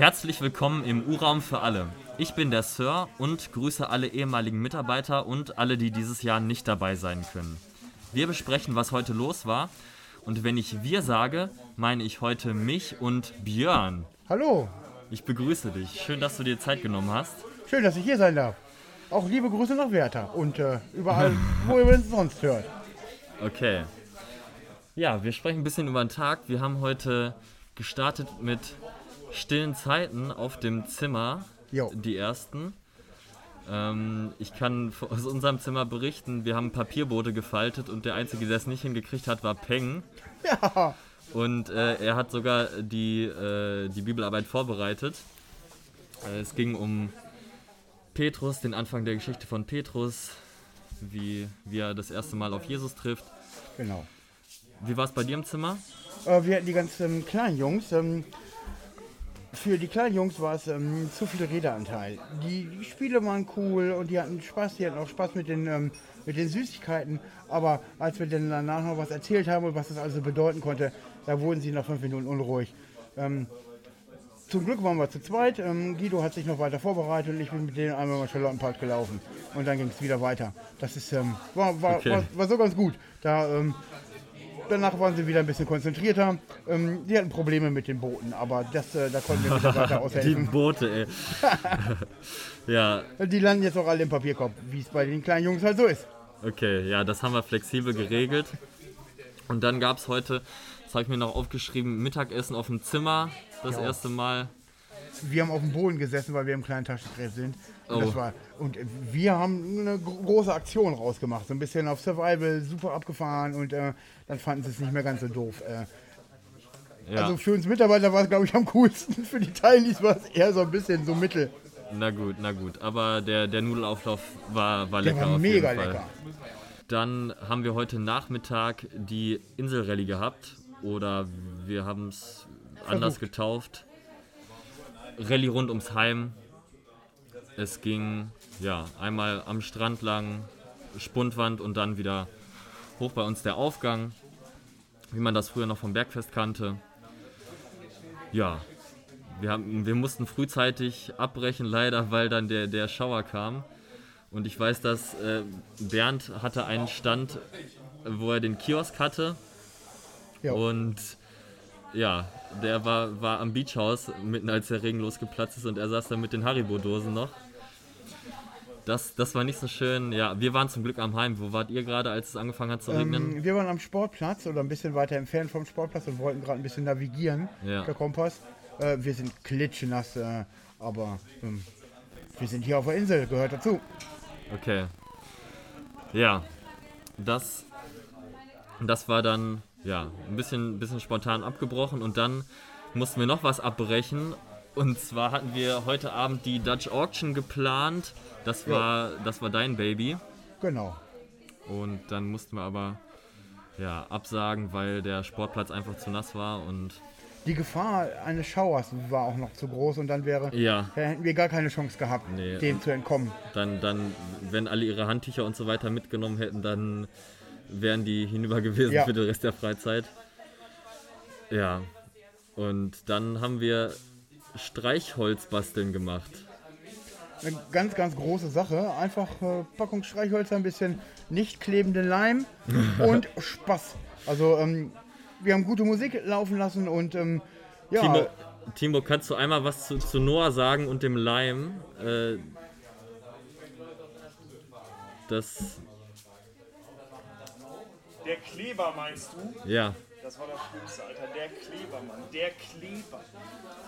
Herzlich willkommen im U-Raum für alle. Ich bin der Sir und grüße alle ehemaligen Mitarbeiter und alle, die dieses Jahr nicht dabei sein können. Wir besprechen, was heute los war. Und wenn ich wir sage, meine ich heute mich und Björn. Hallo, Ich begrüße dich. Schön, dass du dir Zeit genommen hast. schön, dass ich hier sein darf. Auch liebe Grüße nach Werther und äh, überall, wo ihr uns sonst hört. Okay. Ja, wir sprechen ein bisschen über den Tag. Wir haben heute gestartet mit stillen Zeiten auf dem Zimmer. Jo. Die ersten. Ähm, ich kann aus unserem Zimmer berichten, wir haben Papierboote gefaltet und der Einzige, der es nicht hingekriegt hat, war Peng. Ja, Und äh, er hat sogar die, äh, die Bibelarbeit vorbereitet. Äh, es ging um Petrus, den Anfang der Geschichte von Petrus, wie, wie er das erste Mal auf Jesus trifft. genau. Wie war es bei dir im Zimmer? Äh, wir hatten die ganzen kleinen Jungs. Ähm, für die kleinen Jungs war es ähm, zu viel Redeanteil. Die, die Spiele waren cool und die hatten Spaß. Die hatten auch Spaß mit den, ähm, mit den Süßigkeiten. Aber als wir dann danach noch was erzählt haben und was das also bedeuten konnte, da wurden sie nach fünf Minuten unruhig. Ähm, zum Glück waren wir zu zweit. Ähm, Guido hat sich noch weiter vorbereitet und ich bin mit denen einmal über Charlottenpark gelaufen. Und dann ging es wieder weiter. Das ist, ähm, war, war, Okay. war, war so ganz gut. Da, ähm, danach waren sie wieder ein bisschen konzentrierter. Ähm, die hatten Probleme mit den Booten, aber das, äh, da konnten wir Mitarbeiter Die aushelfen. Boote, ey. ja, Die landen jetzt auch alle im Papierkorb, wie es bei den kleinen Jungs halt so ist. okay, ja, das haben wir flexibel geregelt. Und dann gab es heute, das habe ich mir noch aufgeschrieben, Mittagessen auf dem Zimmer. Das Ja. erste Mal. Wir haben auf dem Boden gesessen, weil wir im kleinen Taschentreff sind. Und, Oh. das war, und wir haben eine gro- große Aktion rausgemacht. So ein bisschen auf Survival, super abgefahren und äh, dann fanden sie es nicht mehr ganz so doof. Äh, Ja, Also für uns Mitarbeiter war es, glaube ich, am coolsten. Für die Teilnies war es eher so ein bisschen so mittel. na gut, na gut. Aber der, der Nudelauflauf war, war Der lecker war auf mega jeden Fall. lecker. Dann haben wir heute Nachmittag die Inselrallye gehabt. Oder wir haben es anders getauft. Rallye rund ums Heim. Es ging ja einmal am Strand lang, Spundwand und dann wieder hoch bei uns der Aufgang, wie man das früher noch vom Bergfest kannte. Ja, wir, haben, wir mussten frühzeitig abbrechen, leider, weil dann der, der Schauer kam. Und ich weiß, dass äh, Bernd hatte einen Stand, wo er den Kiosk hatte. Ja. Und ja, der war, war am Beachhaus mitten als der Regen losgeplatzt ist und er saß da mit den Haribo-Dosen noch. Das, das war nicht so schön. Ja, wir waren zum Glück am Heim. Wo wart ihr gerade, als es angefangen hat zu regnen? Ähm, wir waren am Sportplatz oder ein bisschen weiter entfernt vom Sportplatz und wollten gerade ein bisschen navigieren, Ja. der Kompass. Äh, wir sind klitschenass, äh, aber ähm, wir sind hier auf der Insel, gehört dazu. Okay. Ja, das, das war dann ja ein bisschen, bisschen spontan abgebrochen und dann mussten wir noch was abbrechen. Und zwar hatten wir heute Abend die Dutch Auction geplant. Das Ja. war, das war dein Baby. Genau. Und dann mussten wir aber ja, absagen, weil der Sportplatz einfach zu nass war. Und Die Gefahr eines Schauers war auch noch zu groß und dann wäre, ja, hätten wir gar keine Chance gehabt, Nee, dem zu entkommen. dann, dann, wenn alle ihre Handtücher und so weiter mitgenommen hätten, dann wären die hinüber gewesen Ja. für den Rest der Freizeit. Ja. Und dann haben wir Streichholz basteln gemacht. Eine ganz, ganz große Sache. Einfach äh, Packung Streichhölzer, ein bisschen nicht klebenden Leim und Spaß. Also ähm, wir haben gute Musik laufen lassen und ähm, ja, Timo, Timo, kannst du einmal was zu, zu Noah sagen und dem Leim? Äh, das, Der Kleber meinst du? ja, Das war das Schlimmste, Alter. Der Kleber, Mann. Der Kleber.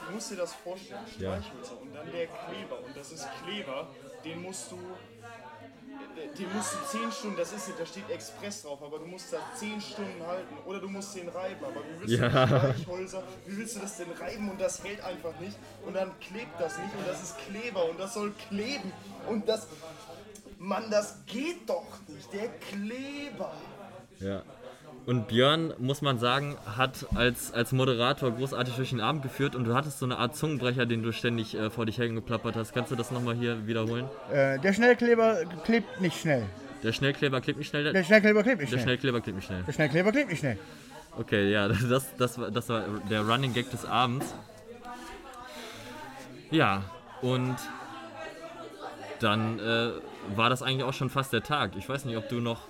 Du musst dir das vorstellen. Ja. Streichhölzer und dann der Kleber. Und das ist Kleber, den musst du. Den musst du 10 Stunden, das ist da steht Express drauf, aber du musst da 10 Stunden halten. Oder du musst den reiben. Aber wie willst Ja. du Streichhölzer, wie willst du das denn reiben und das hält einfach nicht? Und dann klebt das nicht und das ist Kleber und das soll kleben. Und das. Mann, das geht doch nicht. Der Kleber. Ja. Und Björn, muss man sagen, hat als, als Moderator großartig durch den Abend geführt und du hattest so eine Art Zungenbrecher, den du ständig äh, vor dich hergeplappert hast. Kannst du das nochmal hier wiederholen? äh, der Schnellkleber klebt nicht schnell. Der Schnellkleber klebt nicht schnell. Der Schnellkleber klebt nicht Der schnell. Schnellkleber klebt nicht schnell. Der Schnellkleber klebt nicht schnell. Okay, ja, das, das, war, das war der Running Gag des Abends. Ja, und dann äh, war das eigentlich auch schon fast der Tag. Ich weiß nicht, ob du noch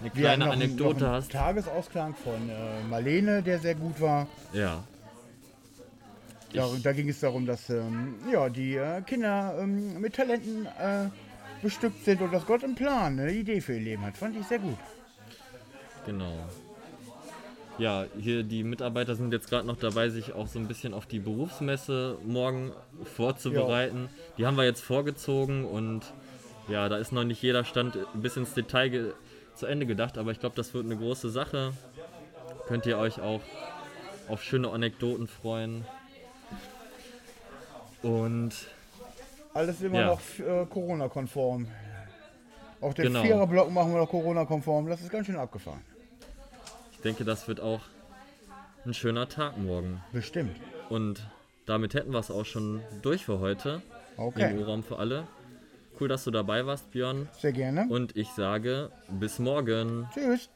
eine kleine noch, Anekdote noch hast. Tagesausklang von äh, Marlene, der sehr gut war. Ja. Da, da ging es darum, dass ähm, ja, die äh, Kinder ähm, mit Talenten äh, bestückt sind und dass Gott einen Plan, eine Idee für ihr Leben hat. Fand ich sehr gut. Genau. Ja, hier die Mitarbeiter sind jetzt gerade noch dabei, sich auch so ein bisschen auf die Berufsmesse morgen vorzubereiten. Die haben wir jetzt vorgezogen und ja, da ist noch nicht jeder Stand bis ins Detail ge zu Ende gedacht, aber ich glaube, das wird eine große Sache. Könnt ihr euch auch auf schöne Anekdoten freuen. Und Alles immer Ja. noch äh, Corona-konform. Auch den Genau. Viererblock machen wir noch Corona-konform. Das ist ganz schön abgefahren. ich denke, das wird auch ein schöner Tag morgen. Bestimmt. Und damit hätten wir es auch schon durch für heute. Okay. Im Urraum für alle. Cool, dass du dabei warst, Björn. Sehr gerne. Und ich sage bis morgen. Tschüss.